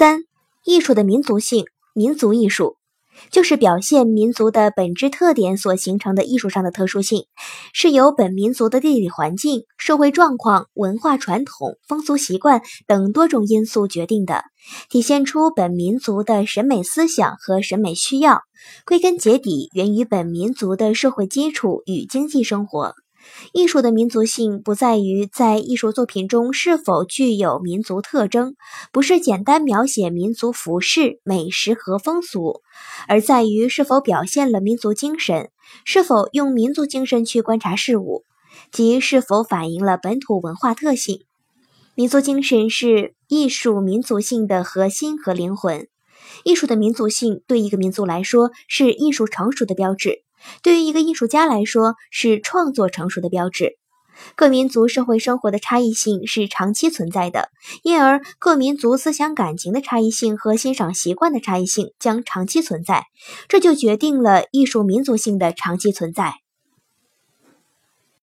三、艺术的民族性，民族艺术。就是表现民族的本质特点所形成的艺术上的特殊性，是由本民族的地理环境、社会状况、文化传统、风俗习惯等多种因素决定的，体现出本民族的审美思想和审美需要，归根结底源于本民族的社会基础与经济生活。艺术的民族性不在于在艺术作品中是否具有民族特征，不是简单描写民族服饰、美食和风俗，而在于是否表现了民族精神，是否用民族精神去观察事物，即是否反映了本土文化特性。民族精神是艺术民族性的核心和灵魂。艺术的民族性对一个民族来说是艺术成熟的标志。对于一个艺术家来说，是创作成熟的标志。各民族社会生活的差异性是长期存在的，因而各民族思想感情的差异性和欣赏习惯的差异性将长期存在，这就决定了艺术民族性的长期存在。